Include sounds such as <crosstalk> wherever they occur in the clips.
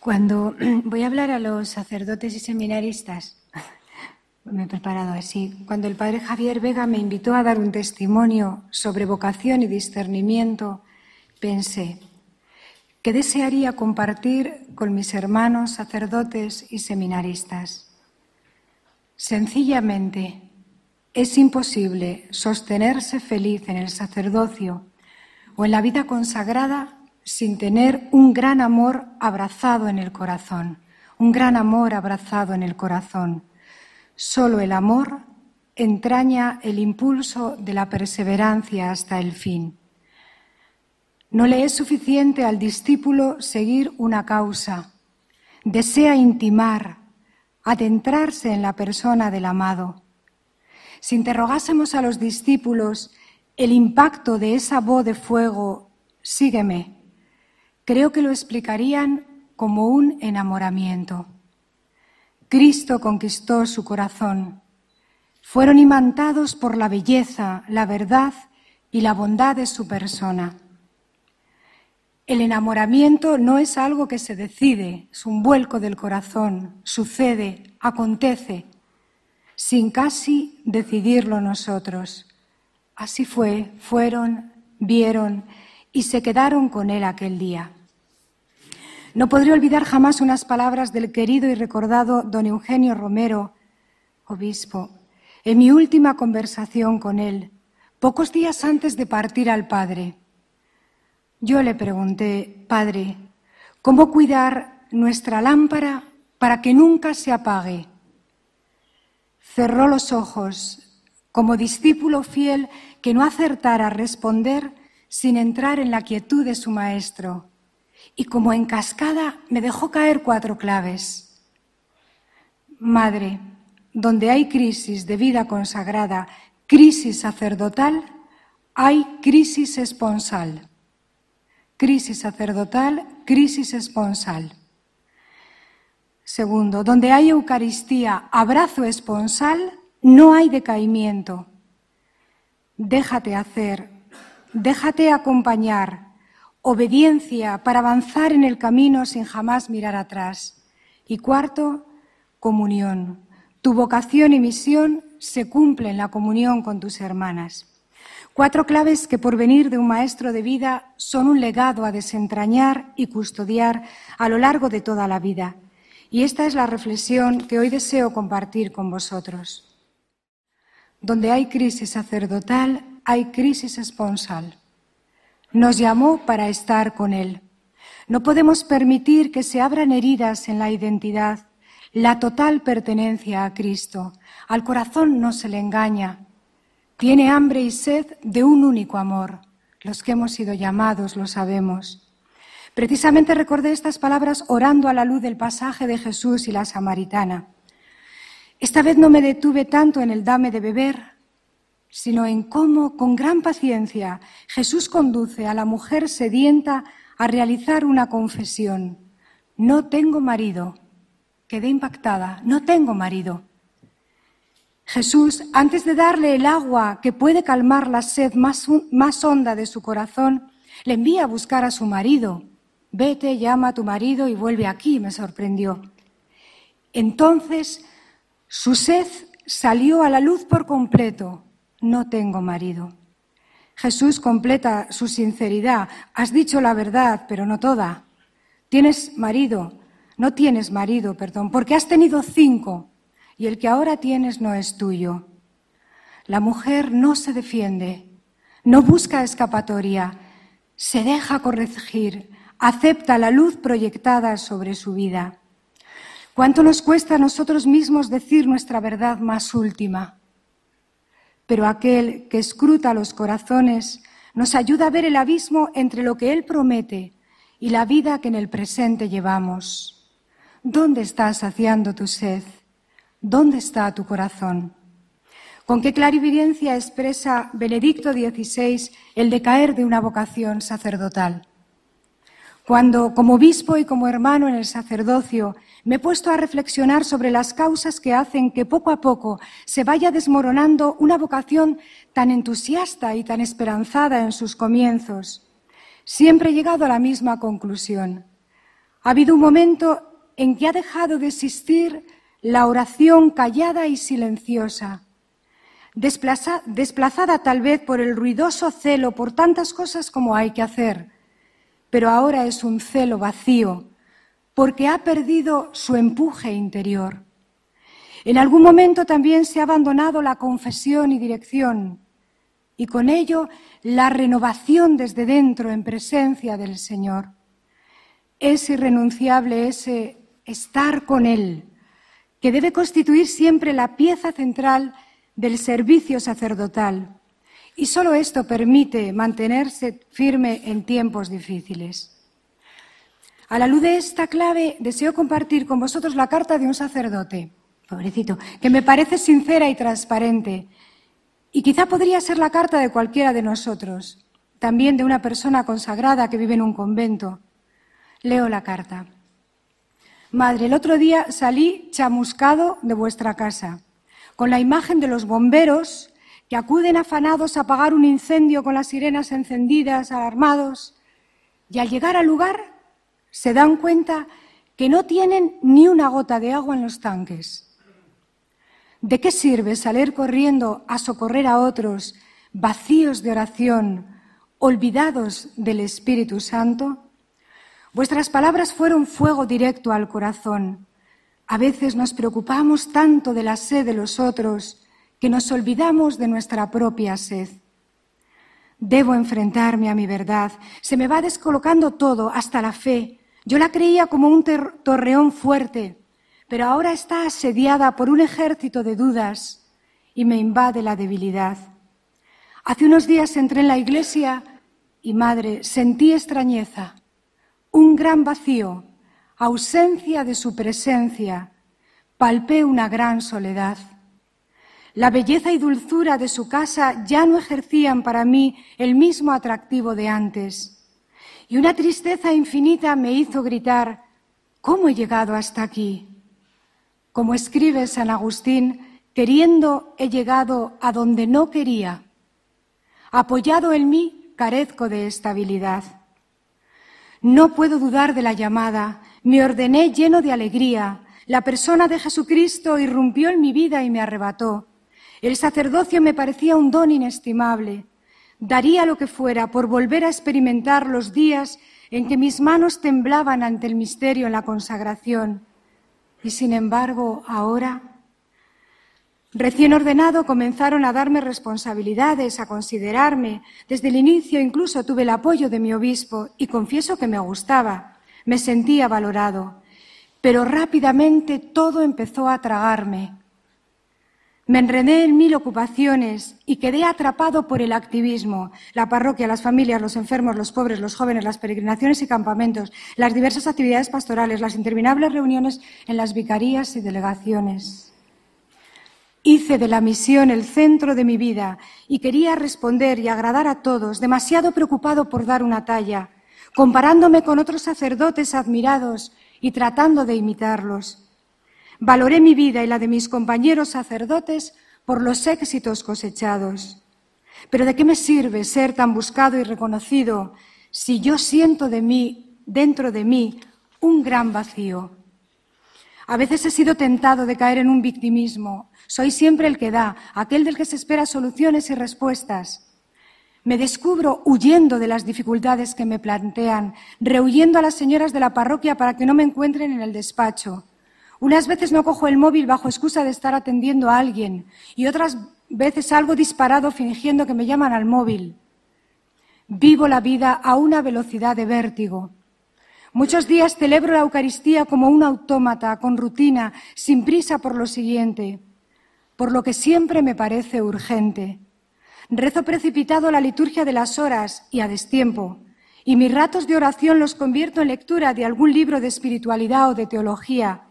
Cuando <clears throat> voy a hablar a los sacerdotes y seminaristas, <laughs> me he preparado así, cuando el padre Javier Vega me invitó a dar un testimonio sobre vocación y discernimiento, pensé, ¿qué desearía compartir con mis hermanos sacerdotes y seminaristas? Sencillamente, es imposible sostenerse feliz en el sacerdocio o en la vida consagrada sin tener un gran amor abrazado en el corazón, un gran amor abrazado en el corazón. Solo el amor entraña el impulso de la perseverancia hasta el fin. No le es suficiente al discípulo seguir una causa. Desea intimar, adentrarse en la persona del amado. Si interrogásemos a los discípulos el impacto de esa voz de fuego, sígueme, creo que lo explicarían como un enamoramiento. Cristo conquistó su corazón. Fueron imantados por la belleza, la verdad y la bondad de su persona. El enamoramiento no es algo que se decide, es un vuelco del corazón, sucede, acontece, sin casi decidirlo nosotros. Así fue, fueron, vieron y se quedaron con él aquel día. No podré olvidar jamás unas palabras del querido y recordado don Eugenio Romero, obispo, en mi última conversación con él, pocos días antes de partir al Padre. Yo le pregunté, Padre, ¿cómo cuidar nuestra lámpara para que nunca se apague? Cerró los ojos, como discípulo fiel que no acertara a responder sin entrar en la quietud de su maestro y como en cascada me dejó caer cuatro claves. Madre, donde hay crisis de vida consagrada, crisis sacerdotal, hay crisis esponsal. Crisis sacerdotal, crisis esponsal. Segundo, donde hay Eucaristía, abrazo esponsal, no hay decaimiento. Déjate hacer, déjate acompañar, obediencia para avanzar en el camino sin jamás mirar atrás. Y cuarto, comunión. Tu vocación y misión se cumplen en la comunión con tus hermanas. Cuatro claves que por venir de un maestro de vida son un legado a desentrañar y custodiar a lo largo de toda la vida. Y esta es la reflexión que hoy deseo compartir con vosotros. Donde hay crisis sacerdotal, hay crisis esponsal. Nos llamó para estar con Él. No podemos permitir que se abran heridas en la identidad, la total pertenencia a Cristo. Al corazón no se le engaña. Tiene hambre y sed de un único amor. Los que hemos sido llamados lo sabemos. Precisamente recordé estas palabras orando a la luz del pasaje de Jesús y la samaritana. Esta vez no me detuve tanto en el dame de beber, sino en cómo, con gran paciencia, Jesús conduce a la mujer sedienta a realizar una confesión. No tengo marido. Quedé impactada. No tengo marido. Jesús, antes de darle el agua que puede calmar la sed más, más honda de su corazón, le envía a buscar a su marido. Vete, llama a tu marido y vuelve aquí, me sorprendió. Entonces su sed salió a la luz por completo no tengo marido. Jesús completa su sinceridad. Has dicho la verdad, pero no toda. Tienes marido, no tienes marido, perdón, porque has tenido cinco y el que ahora tienes no es tuyo. La mujer no se defiende, no busca escapatoria, se deja corregir, acepta la luz proyectada sobre su vida. ¿Cuánto nos cuesta a nosotros mismos decir nuestra verdad más última? Pero aquel que escruta los corazones nos ayuda a ver el abismo entre lo que Él promete y la vida que en el presente llevamos. ¿Dónde estás saciando tu sed? ¿Dónde está tu corazón? Con qué clarividencia expresa Benedicto XVI el decaer de una vocación sacerdotal. Cuando, como obispo y como hermano en el sacerdocio, me he puesto a reflexionar sobre las causas que hacen que poco a poco se vaya desmoronando una vocación tan entusiasta y tan esperanzada en sus comienzos. Siempre he llegado a la misma conclusión. Ha habido un momento en que ha dejado de existir la oración callada y silenciosa, desplazada tal vez por el ruidoso celo por tantas cosas como hay que hacer, pero ahora es un celo vacío, porque ha perdido su empuje interior. En algún momento también se ha abandonado la confesión y dirección, y con ello la renovación desde dentro en presencia del Señor. Es irrenunciable ese estar con Él, que debe constituir siempre la pieza central del servicio sacerdotal. Y solo esto permite mantenerse firme en tiempos difíciles. A la luz de esta clave, deseo compartir con vosotros la carta de un sacerdote, pobrecito, que me parece sincera y transparente. Y quizá podría ser la carta de cualquiera de nosotros, también de una persona consagrada que vive en un convento. Leo la carta. Madre, el otro día salí chamuscado de vuestra casa, con la imagen de los bomberos que acuden afanados a apagar un incendio con las sirenas encendidas, alarmados, y al llegar al lugar se dan cuenta que no tienen ni una gota de agua en los tanques. ¿De qué sirve salir corriendo a socorrer a otros vacíos de oración, olvidados del Espíritu Santo? Vuestras palabras fueron fuego directo al corazón. A veces nos preocupamos tanto de la sed de los otros que nos olvidamos de nuestra propia sed. Debo enfrentarme a mi verdad. Se me va descolocando todo, hasta la fe. Yo la creía como un torreón fuerte, pero ahora está asediada por un ejército de dudas y me invade la debilidad. Hace unos días entré en la iglesia y, madre, sentí extrañeza un gran vacío, ausencia de su presencia, palpé una gran soledad. La belleza y dulzura de su casa ya no ejercían para mí el mismo atractivo de antes. Y una tristeza infinita me hizo gritar, ¿cómo he llegado hasta aquí? Como escribe San Agustín, queriendo he llegado a donde no quería. Apoyado en mí, carezco de estabilidad. No puedo dudar de la llamada. Me ordené lleno de alegría. La persona de Jesucristo irrumpió en mi vida y me arrebató. El sacerdocio me parecía un don inestimable. Daría lo que fuera por volver a experimentar los días en que mis manos temblaban ante el misterio en la consagración. Y sin embargo, ahora Recién ordenado comenzaron a darme responsabilidades, a considerarme. Desde el inicio incluso tuve el apoyo de mi obispo y confieso que me gustaba, me sentía valorado. Pero rápidamente todo empezó a tragarme. Me enredé en mil ocupaciones y quedé atrapado por el activismo, la parroquia, las familias, los enfermos, los pobres, los jóvenes, las peregrinaciones y campamentos, las diversas actividades pastorales, las interminables reuniones en las vicarías y delegaciones. Hice de la misión el centro de mi vida y quería responder y agradar a todos, demasiado preocupado por dar una talla, comparándome con otros sacerdotes admirados y tratando de imitarlos. Valoré mi vida y la de mis compañeros sacerdotes por los éxitos cosechados. Pero ¿de qué me sirve ser tan buscado y reconocido si yo siento de mí, dentro de mí, un gran vacío? A veces he sido tentado de caer en un victimismo. Soy siempre el que da, aquel del que se espera soluciones y respuestas. Me descubro huyendo de las dificultades que me plantean, rehuyendo a las señoras de la parroquia para que no me encuentren en el despacho. Unas veces no cojo el móvil bajo excusa de estar atendiendo a alguien y otras veces salgo disparado fingiendo que me llaman al móvil. Vivo la vida a una velocidad de vértigo. Muchos días celebro la Eucaristía como un autómata, con rutina, sin prisa por lo siguiente, por lo que siempre me parece urgente. Rezo precipitado la liturgia de las horas y a destiempo, y mis ratos de oración los convierto en lectura de algún libro de espiritualidad o de teología.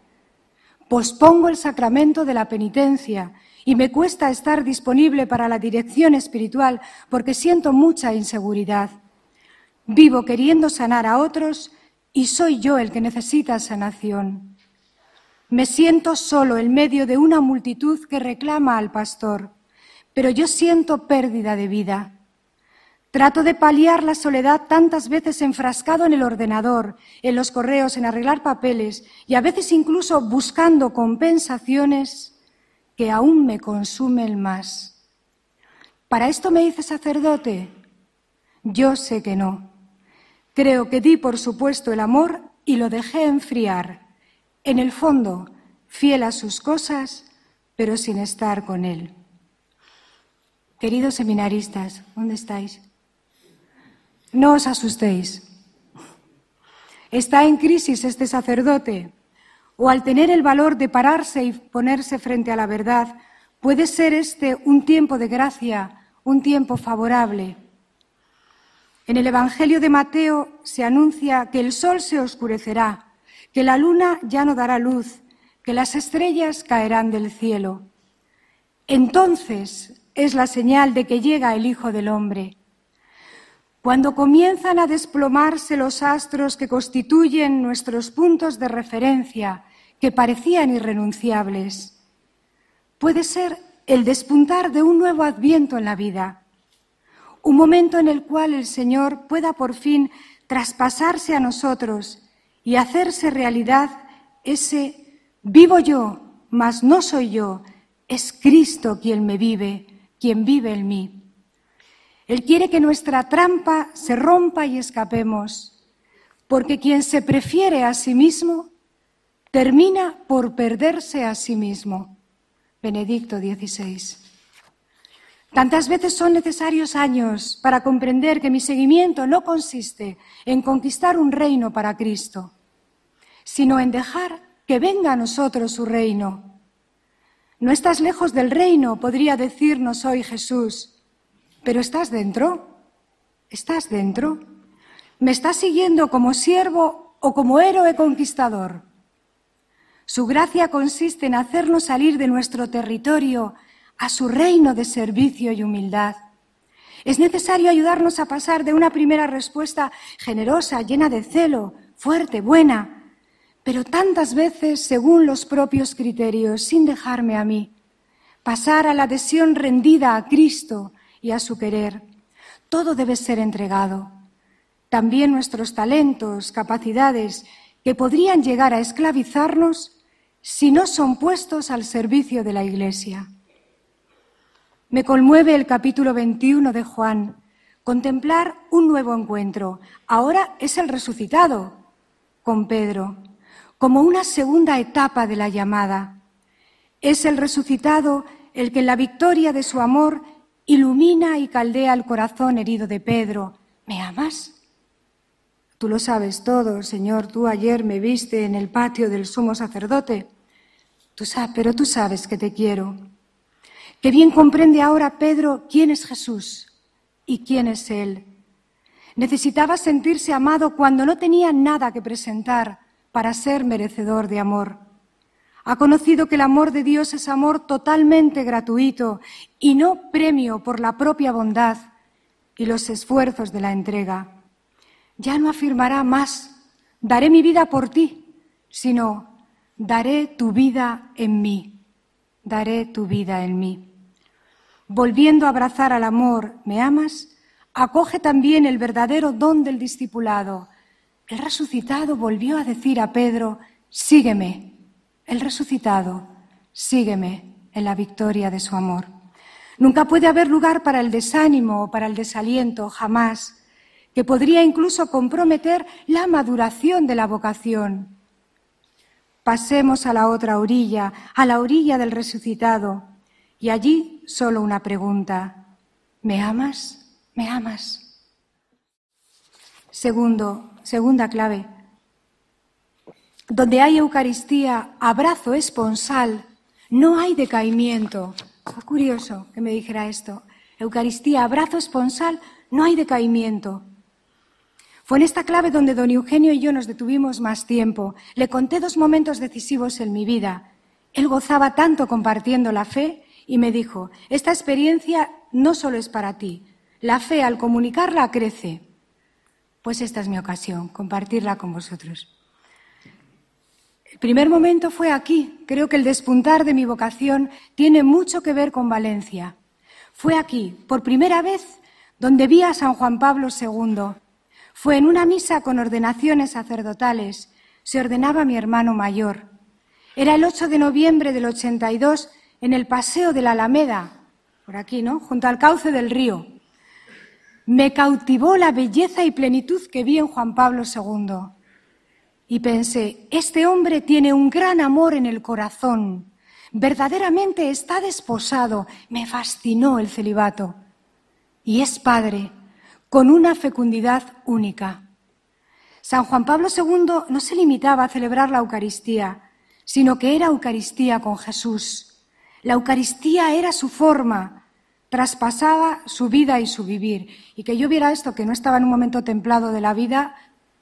Pospongo el sacramento de la penitencia y me cuesta estar disponible para la dirección espiritual porque siento mucha inseguridad. Vivo queriendo sanar a otros y soy yo el que necesita sanación. Me siento solo en medio de una multitud que reclama al pastor, pero yo siento pérdida de vida. Trato de paliar la soledad tantas veces enfrascado en el ordenador, en los correos, en arreglar papeles y a veces incluso buscando compensaciones que aún me consumen más. ¿Para esto me hice sacerdote? Yo sé que no. Creo que di por supuesto el amor y lo dejé enfriar. En el fondo, fiel a sus cosas, pero sin estar con él. Queridos seminaristas, ¿dónde estáis? No os asustéis. Está en crisis este sacerdote, o al tener el valor de pararse y ponerse frente a la verdad, puede ser este un tiempo de gracia, un tiempo favorable. En el Evangelio de Mateo se anuncia que el sol se oscurecerá, que la luna ya no dará luz, que las estrellas caerán del cielo. Entonces es la señal de que llega el Hijo del Hombre. Cuando comienzan a desplomarse los astros que constituyen nuestros puntos de referencia, que parecían irrenunciables, puede ser el despuntar de un nuevo adviento en la vida, un momento en el cual el Señor pueda por fin traspasarse a nosotros y hacerse realidad ese vivo yo, mas no soy yo, es Cristo quien me vive, quien vive en mí. Él quiere que nuestra trampa se rompa y escapemos, porque quien se prefiere a sí mismo termina por perderse a sí mismo. Benedicto XVI. Tantas veces son necesarios años para comprender que mi seguimiento no consiste en conquistar un reino para Cristo, sino en dejar que venga a nosotros su reino. No estás lejos del reino, podría decirnos hoy Jesús pero estás dentro, estás dentro. ¿Me estás siguiendo como siervo o como héroe conquistador? Su gracia consiste en hacernos salir de nuestro territorio a su reino de servicio y humildad. Es necesario ayudarnos a pasar de una primera respuesta generosa, llena de celo, fuerte, buena, pero tantas veces según los propios criterios, sin dejarme a mí, pasar a la adhesión rendida a Cristo, y a su querer. Todo debe ser entregado. También nuestros talentos, capacidades, que podrían llegar a esclavizarnos si no son puestos al servicio de la Iglesia. Me conmueve el capítulo 21 de Juan, contemplar un nuevo encuentro. Ahora es el resucitado con Pedro, como una segunda etapa de la llamada. Es el resucitado el que en la victoria de su amor ilumina y caldea el corazón herido de Pedro. ¿Me amas? Tú lo sabes todo, Señor. Tú ayer me viste en el patio del sumo sacerdote. Tú sabes, pero tú sabes que te quiero. Que bien comprende ahora Pedro quién es Jesús y quién es Él. Necesitaba sentirse amado cuando no tenía nada que presentar para ser merecedor de amor. Ha conocido que el amor de Dios es amor totalmente gratuito y no premio por la propia bondad y los esfuerzos de la entrega. Ya no afirmará más, daré mi vida por ti, sino, daré tu vida en mí, daré tu vida en mí. Volviendo a abrazar al amor, ¿me amas? Acoge también el verdadero don del discipulado. El resucitado volvió a decir a Pedro, sígueme el resucitado, sígueme en la victoria de su amor. Nunca puede haber lugar para el desánimo o para el desaliento, jamás, que podría incluso comprometer la maduración de la vocación. Pasemos a la otra orilla, a la orilla del resucitado, y allí solo una pregunta. ¿Me amas? ¿Me amas? Segundo, segunda clave. Donde hay Eucaristía, abrazo esponsal, no hay decaimiento. Curioso que me dijera esto. Eucaristía, abrazo esponsal, no hay decaimiento. Fue en esta clave donde don Eugenio y yo nos detuvimos más tiempo. Le conté dos momentos decisivos en mi vida. Él gozaba tanto compartiendo la fe y me dijo, esta experiencia no solo es para ti, la fe al comunicarla crece. Pues esta es mi ocasión, compartirla con vosotros. El primer momento fue aquí. Creo que el despuntar de mi vocación tiene mucho que ver con Valencia. Fue aquí, por primera vez, donde vi a San Juan Pablo II. Fue en una misa con ordenaciones sacerdotales. Se ordenaba mi hermano mayor. Era el 8 de noviembre del 82 en el Paseo de la Alameda, por aquí, ¿no? Junto al cauce del río. Me cautivó la belleza y plenitud que vi en Juan Pablo II. Y pensé, este hombre tiene un gran amor en el corazón. Verdaderamente está desposado. Me fascinó el celibato. Y es padre, con una fecundidad única. San Juan Pablo II no se limitaba a celebrar la Eucaristía, sino que era Eucaristía con Jesús. La Eucaristía era su forma, traspasaba su vida y su vivir. Y que yo viera esto, que no estaba en un momento templado de la vida,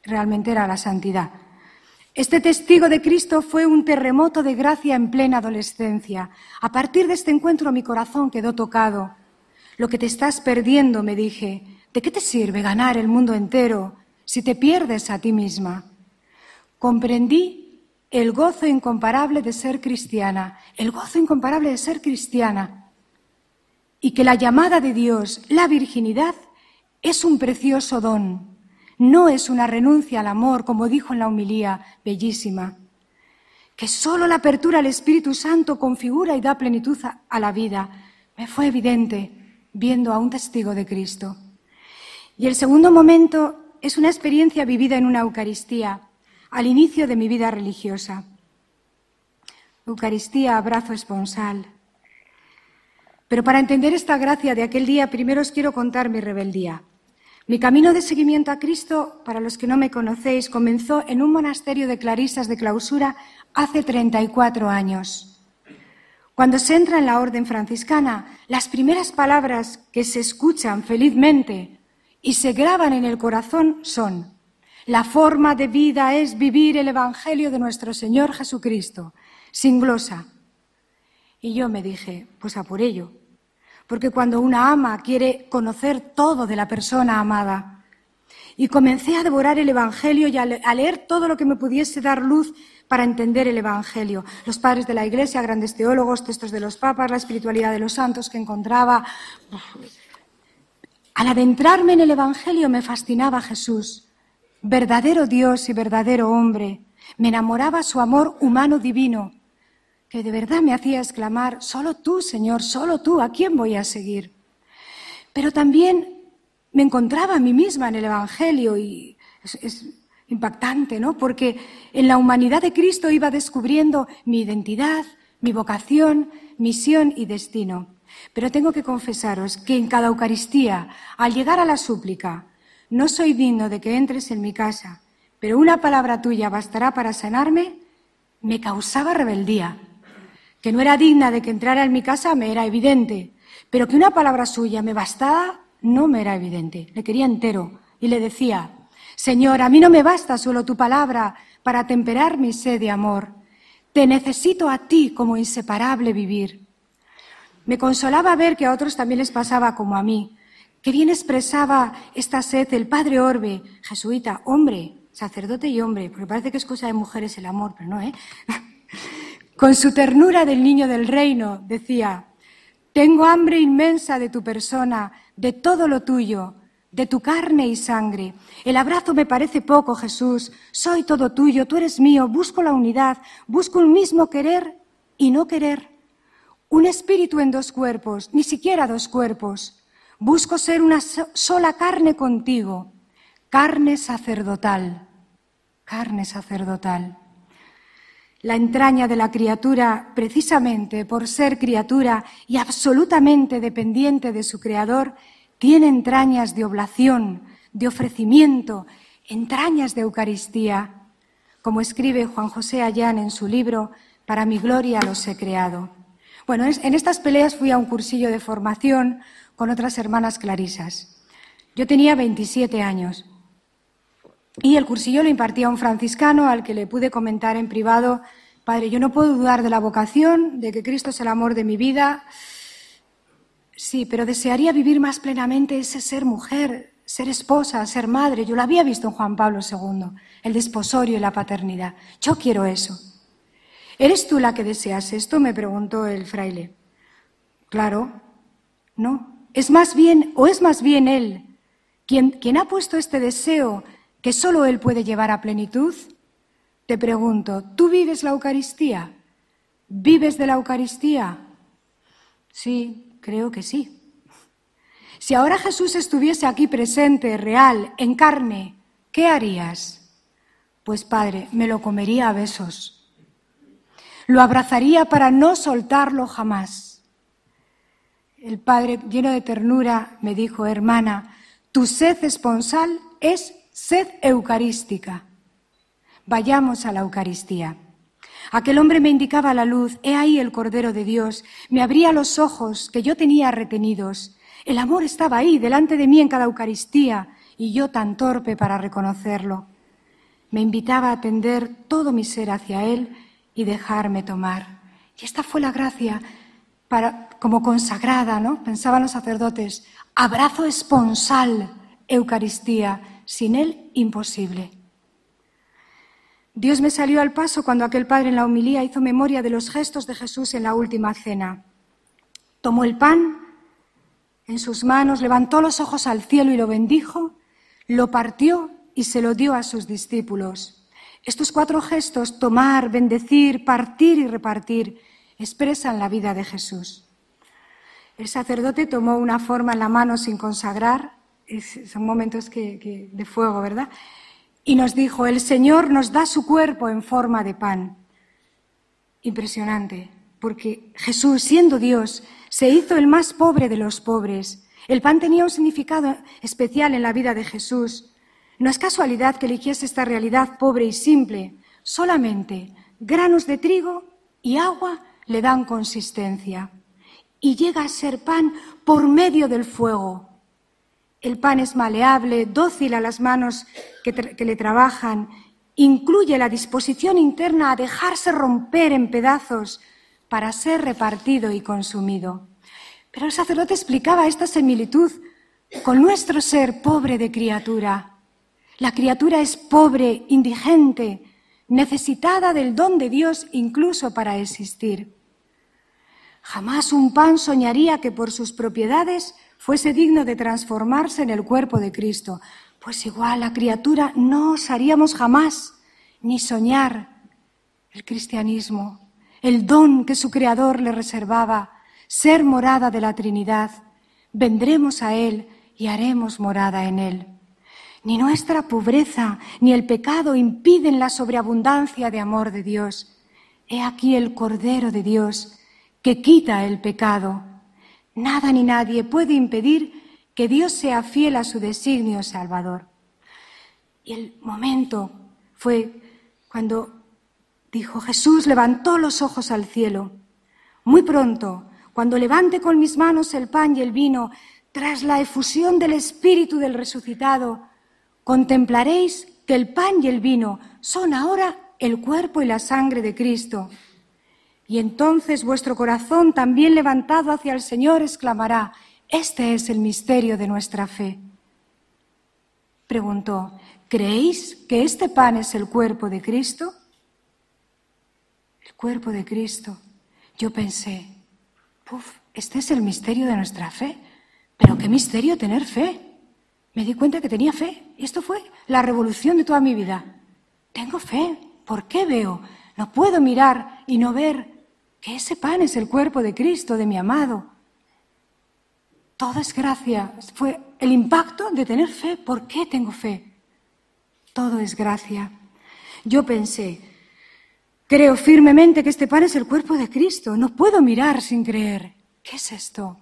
realmente era la santidad. Este testigo de Cristo fue un terremoto de gracia en plena adolescencia. A partir de este encuentro mi corazón quedó tocado. Lo que te estás perdiendo, me dije, ¿de qué te sirve ganar el mundo entero si te pierdes a ti misma? Comprendí el gozo incomparable de ser cristiana, el gozo incomparable de ser cristiana, y que la llamada de Dios, la virginidad, es un precioso don, no es una renuncia al amor, como dijo en la humilía bellísima, que solo la apertura al Espíritu Santo configura y da plenitud a la vida. Me fue evidente viendo a un testigo de Cristo. Y el segundo momento es una experiencia vivida en una Eucaristía al inicio de mi vida religiosa. Eucaristía, abrazo esponsal. Pero para entender esta gracia de aquel día, primero os quiero contar mi rebeldía. Mi camino de seguimiento a Cristo, para los que no me conocéis, comenzó en un monasterio de clarisas de clausura hace 34 años. Cuando se entra en la orden franciscana, las primeras palabras que se escuchan felizmente y se graban en el corazón son la forma de vida es vivir el Evangelio de nuestro Señor Jesucristo, sin glosa. Y yo me dije, pues a por ello. Porque cuando una ama quiere conocer todo de la persona amada, y comencé a devorar el Evangelio y a leer todo lo que me pudiese dar luz para entender el Evangelio. Los padres de la Iglesia, grandes teólogos, textos de los papas, la espiritualidad de los santos que encontraba. Al adentrarme en el Evangelio me fascinaba Jesús verdadero Dios y verdadero hombre. Me enamoraba su amor humano divino, que de verdad me hacía exclamar, solo tú, Señor, solo tú, ¿a quién voy a seguir? Pero también me encontraba a mí misma en el Evangelio y es, impactante, ¿no? Porque en la humanidad de Cristo iba descubriendo mi identidad, mi vocación, misión y destino. Pero tengo que confesaros que en cada Eucaristía, al llegar a la súplica, no soy digno de que entres en mi casa, pero una palabra tuya bastará para sanarme, me causaba rebeldía. Que no era digna de que entrara en mi casa me era evidente, pero que una palabra suya me bastaba no me era evidente. Le quería entero y le decía, Señor, a mí no me basta solo tu palabra para temperar mi sed de amor. Te necesito a ti como inseparable vivir. Me consolaba ver que a otros también les pasaba como a mí, Qué bien expresaba esta sed el padre Orbe, jesuita, hombre, sacerdote y hombre, porque parece que es cosa de mujeres el amor, pero no, ¿eh? <laughs> Con su ternura del niño del reino, decía, tengo hambre inmensa de tu persona, de todo lo tuyo, de tu carne y sangre. El abrazo me parece poco, Jesús. Soy todo tuyo, tú eres mío. Busco la unidad, busco un mismo querer y no querer. Un espíritu en dos cuerpos, ni siquiera dos cuerpos. Busco ser una sola carne contigo, carne sacerdotal, carne sacerdotal. La entraña de la criatura, precisamente por ser criatura y absolutamente dependiente de su Creador, tiene entrañas de oblación, de ofrecimiento, entrañas de Eucaristía, como escribe Juan José Allán en su libro Para mi gloria los he creado. Bueno, en estas peleas fui a un cursillo de formación con otras hermanas clarisas. Yo tenía 27 años y el cursillo lo impartía un franciscano al que le pude comentar en privado, Padre, yo no puedo dudar de la vocación, de que Cristo es el amor de mi vida. Sí, pero desearía vivir más plenamente ese ser mujer, ser esposa, ser madre. Yo lo había visto en Juan Pablo II, el desposorio y la paternidad. Yo quiero eso. ¿Eres tú la que deseas esto? me preguntó el fraile. Claro, no, es más bien, o es más bien Él quien, quien ha puesto este deseo que solo Él puede llevar a plenitud? Te pregunto, ¿tú vives la Eucaristía? ¿Vives de la Eucaristía? Sí, creo que sí. Si ahora Jesús estuviese aquí presente, real, en carne, ¿qué harías? Pues Padre, me lo comería a besos. Lo abrazaría para no soltarlo jamás. El Padre, lleno de ternura, me dijo, hermana, tu sed esponsal es sed eucarística. Vayamos a la Eucaristía. Aquel hombre me indicaba la luz, he ahí el Cordero de Dios, me abría los ojos que yo tenía retenidos. El amor estaba ahí, delante de mí en cada Eucaristía, y yo tan torpe para reconocerlo. Me invitaba a atender todo mi ser hacia Él y dejarme tomar. Y esta fue la gracia para, como consagrada, ¿no? Pensaban los sacerdotes, abrazo esponsal, Eucaristía, sin Él imposible. Dios me salió al paso cuando aquel padre en la humilía hizo memoria de los gestos de Jesús en la última cena. Tomó el pan en sus manos, levantó los ojos al cielo y lo bendijo, lo partió y se lo dio a sus discípulos. Estos cuatro gestos, tomar, bendecir, partir y repartir, expresan la vida de Jesús. El sacerdote tomó una forma en la mano sin consagrar, son momentos de fuego, ¿verdad? y nos dijo, el Señor nos da su cuerpo en forma de pan. Impresionante, porque Jesús, siendo Dios, se hizo el más pobre de los pobres. El pan tenía un significado especial en la vida de Jesús. No es casualidad que eligiese esta realidad pobre y simple. Solamente granos de trigo y agua le dan consistencia. Y llega a ser pan por medio del fuego. El pan es maleable, dócil a las manos que, le trabajan, incluye la disposición interna a dejarse romper en pedazos para ser repartido y consumido. Pero el sacerdote explicaba esta similitud con nuestro ser pobre de criatura. La criatura es pobre, indigente, necesitada del don de Dios incluso para existir. Jamás un pan soñaría que por sus propiedades fuese digno de transformarse en el cuerpo de Cristo, pues igual la criatura no osaríamos jamás ni soñar el cristianismo, el don que su Creador le reservaba, ser morada de la Trinidad. Vendremos a Él y haremos morada en Él. Ni nuestra pobreza ni el pecado impiden la sobreabundancia de amor de Dios. He aquí el Cordero de Dios que quita el pecado. Nada ni nadie puede impedir que Dios sea fiel a su designio salvador. Y el momento fue cuando dijo Jesús levantó los ojos al cielo. Muy pronto, cuando levante con mis manos el pan y el vino, tras la efusión del Espíritu del resucitado, contemplaréis que el pan y el vino son ahora el cuerpo y la sangre de Cristo y entonces vuestro corazón, también levantado hacia el Señor, exclamará, este es el misterio de nuestra fe. Preguntó, ¿creéis que este pan es el cuerpo de Cristo? El cuerpo de Cristo. Yo pensé, Puf, este es el misterio de nuestra fe. Pero qué misterio tener fe. Me di cuenta que tenía fe. Y esto fue la revolución de toda mi vida. Tengo fe. ¿Por qué veo? No puedo mirar y no ver que ese pan es el cuerpo de Cristo, de mi amado. Todo es gracia. Fue el impacto de tener fe. ¿Por qué tengo fe? Todo es gracia. Yo pensé, creo firmemente que este pan es el cuerpo de Cristo. No puedo mirar sin creer. ¿Qué es esto?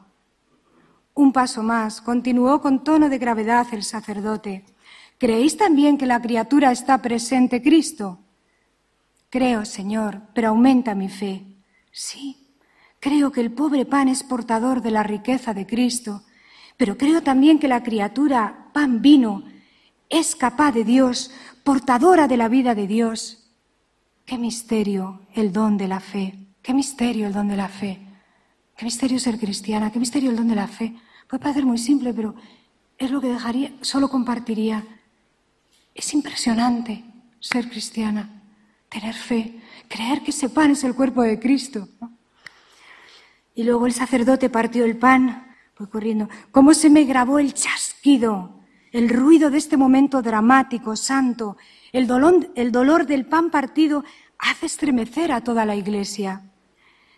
Un paso más, continuó con tono de gravedad el sacerdote. ¿Creéis también que la criatura está presente Cristo? Creo, Señor, pero aumenta mi fe. Sí, creo que el pobre pan es portador de la riqueza de Cristo, pero creo también que la criatura, pan vino, es capaz de Dios, portadora de la vida de Dios. Qué misterio el don de la fe, qué misterio el don de la fe, qué misterio ser cristiana, qué misterio el don de la fe. Puede parecer muy simple, pero es lo que dejaría, solo compartiría. Es impresionante ser cristiana, tener fe, creer que ese pan es el cuerpo de Cristo. Y luego el sacerdote partió el pan, Voy corriendo. ¿Cómo se me grabó el chasquido, el ruido de este momento dramático, santo? El dolor, el dolor del pan partido hace estremecer a toda la iglesia.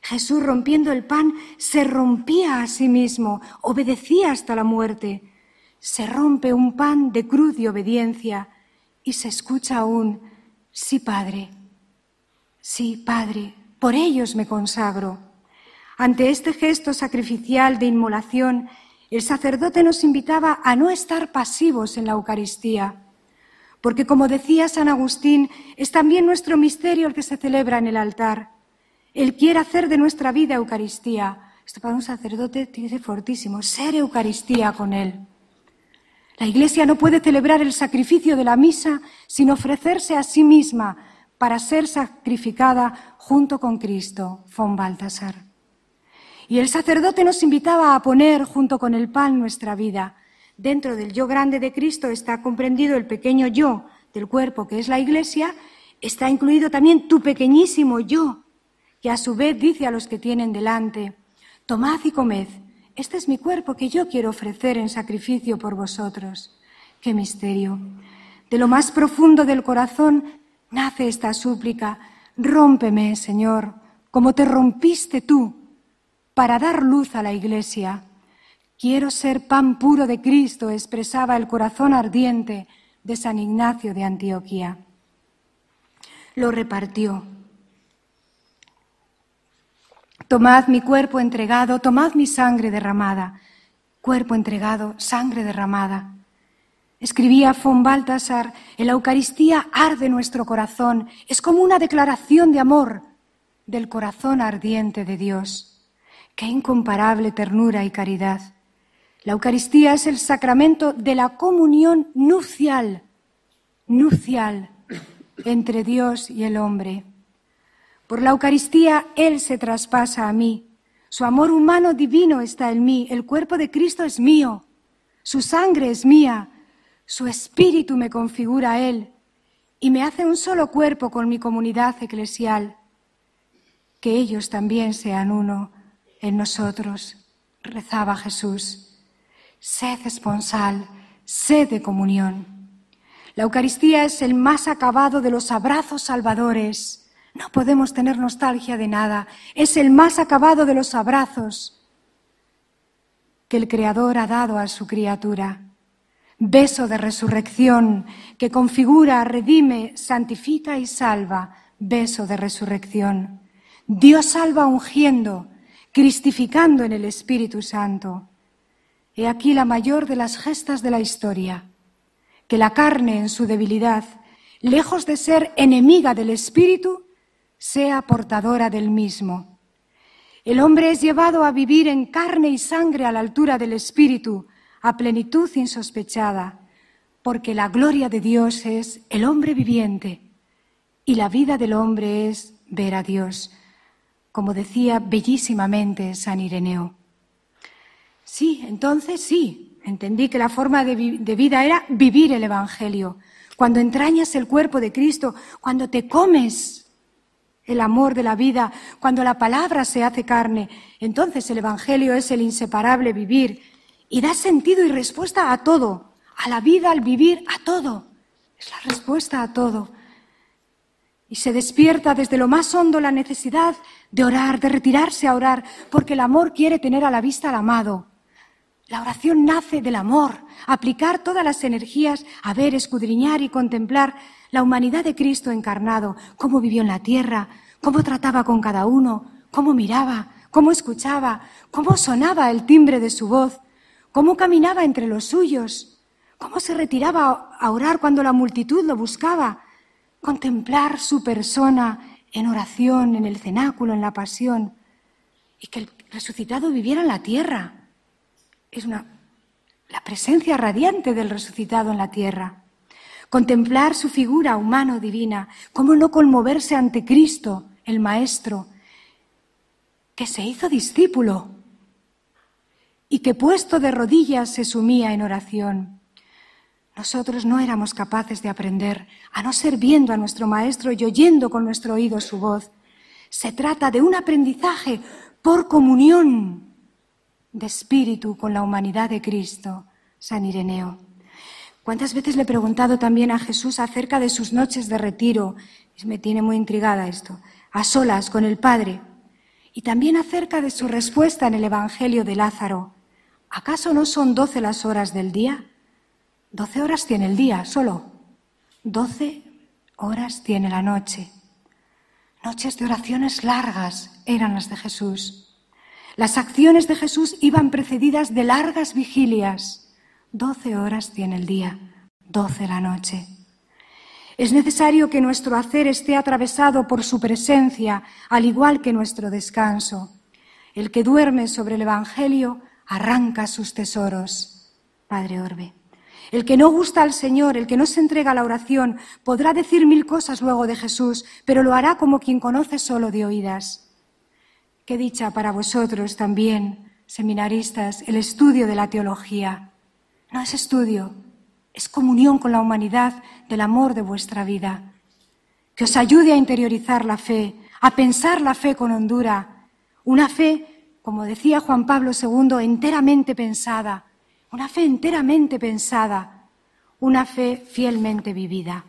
Jesús rompiendo el pan se rompía a sí mismo, obedecía hasta la muerte. Se rompe un pan de cruz y obediencia y se escucha aún, sí, Padre, sí, Padre, por ellos me consagro. Ante este gesto sacrificial de inmolación, el sacerdote nos invitaba a no estar pasivos en la Eucaristía, porque como decía San Agustín, es también nuestro misterio el que se celebra en el altar. Él quiere hacer de nuestra vida Eucaristía. Esto para un sacerdote dice fortísimo, ser Eucaristía con Él. La Iglesia no puede celebrar el sacrificio de la misa sin ofrecerse a sí misma para ser sacrificada junto con Cristo, von Baltasar. Y el sacerdote nos invitaba a poner junto con el pan nuestra vida. Dentro del yo grande de Cristo está comprendido el pequeño yo del cuerpo que es la Iglesia, está incluido también tu pequeñísimo yo, que a su vez dice a los que tienen delante, tomad y comed, este es mi cuerpo que yo quiero ofrecer en sacrificio por vosotros. Qué misterio. De lo más profundo del corazón nace esta súplica, rómpeme, Señor, como te rompiste tú para dar luz a la Iglesia. Quiero ser pan puro de Cristo, expresaba el corazón ardiente de San Ignacio de Antioquía. Lo repartió. Tomad mi cuerpo entregado, tomad mi sangre derramada. Cuerpo entregado, sangre derramada. Escribía von Baltasar, en la Eucaristía arde nuestro corazón, es como una declaración de amor del corazón ardiente de Dios. Qué incomparable ternura y caridad. La Eucaristía es el sacramento de la comunión nupcial, nupcial entre Dios y el hombre. Por la Eucaristía Él se traspasa a mí. Su amor humano divino está en mí. El cuerpo de Cristo es mío. Su sangre es mía. Su espíritu me configura a Él y me hace un solo cuerpo con mi comunidad eclesial. Que ellos también sean uno en nosotros, rezaba Jesús. Sed esponsal, sed de comunión. La Eucaristía es el más acabado de los abrazos salvadores. No podemos tener nostalgia de nada. Es el más acabado de los abrazos que el Creador ha dado a su criatura. Beso de resurrección que configura, redime, santifica y salva. Beso de resurrección. Dios salva ungiendo, cristificando en el Espíritu Santo. He aquí la mayor de las gestas de la historia, que la carne en su debilidad, lejos de ser enemiga del Espíritu, sea portadora del mismo. El hombre es llevado a vivir en carne y sangre a la altura del Espíritu, a plenitud insospechada, porque la gloria de Dios es el hombre viviente y la vida del hombre es ver a Dios como decía bellísimamente San Ireneo. Sí, entonces sí, entendí que la forma de, vida era vivir el Evangelio. Cuando entrañas el cuerpo de Cristo, cuando te comes el amor de la vida, cuando la palabra se hace carne, entonces el Evangelio es el inseparable vivir y da sentido y respuesta a todo, a la vida, al vivir, a todo. Es la respuesta a todo. Y se despierta desde lo más hondo la necesidad de orar, de retirarse a orar, porque el amor quiere tener a la vista al amado. La oración nace del amor, aplicar todas las energías a ver, escudriñar y contemplar la humanidad de Cristo encarnado, cómo vivió en la tierra, cómo trataba con cada uno, cómo miraba, cómo escuchaba, cómo sonaba el timbre de su voz, cómo caminaba entre los suyos, cómo se retiraba a orar cuando la multitud lo buscaba, contemplar su persona en oración, en el cenáculo, en la pasión, y que el resucitado viviera en la tierra. Es una, la presencia radiante del resucitado en la tierra. Contemplar su figura humano-divina, cómo no conmoverse ante Cristo, el Maestro, que se hizo discípulo y que puesto de rodillas se sumía en oración. Nosotros no éramos capaces de aprender, a no ser viendo a nuestro Maestro y oyendo con nuestro oído su voz. Se trata de un aprendizaje por comunión, de espíritu con la humanidad de Cristo, San Ireneo. ¿Cuántas veces le he preguntado también a Jesús acerca de sus noches de retiro? Me tiene muy intrigada esto. A solas con el Padre. Y también acerca de su respuesta en el Evangelio de Lázaro. ¿Acaso no son doce las horas del día? Doce horas tiene el día solo. Doce horas tiene la noche. Noches de oraciones largas eran las de Jesús. Las acciones de Jesús iban precedidas de largas vigilias. Doce horas tiene el día, doce la noche. Es necesario que nuestro hacer esté atravesado por su presencia, al igual que nuestro descanso. El que duerme sobre el Evangelio arranca sus tesoros. Padre Orbe. El que no gusta al Señor, el que no se entrega a la oración, podrá decir mil cosas luego de Jesús, pero lo hará como quien conoce solo de oídas. Qué dicha para vosotros también, seminaristas, el estudio de la teología. No es estudio, es comunión con la humanidad del amor de vuestra vida. Que os ayude a interiorizar la fe, a pensar la fe con hondura, una fe, como decía Juan Pablo II, enteramente pensada, una fe enteramente pensada, una fe fielmente vivida.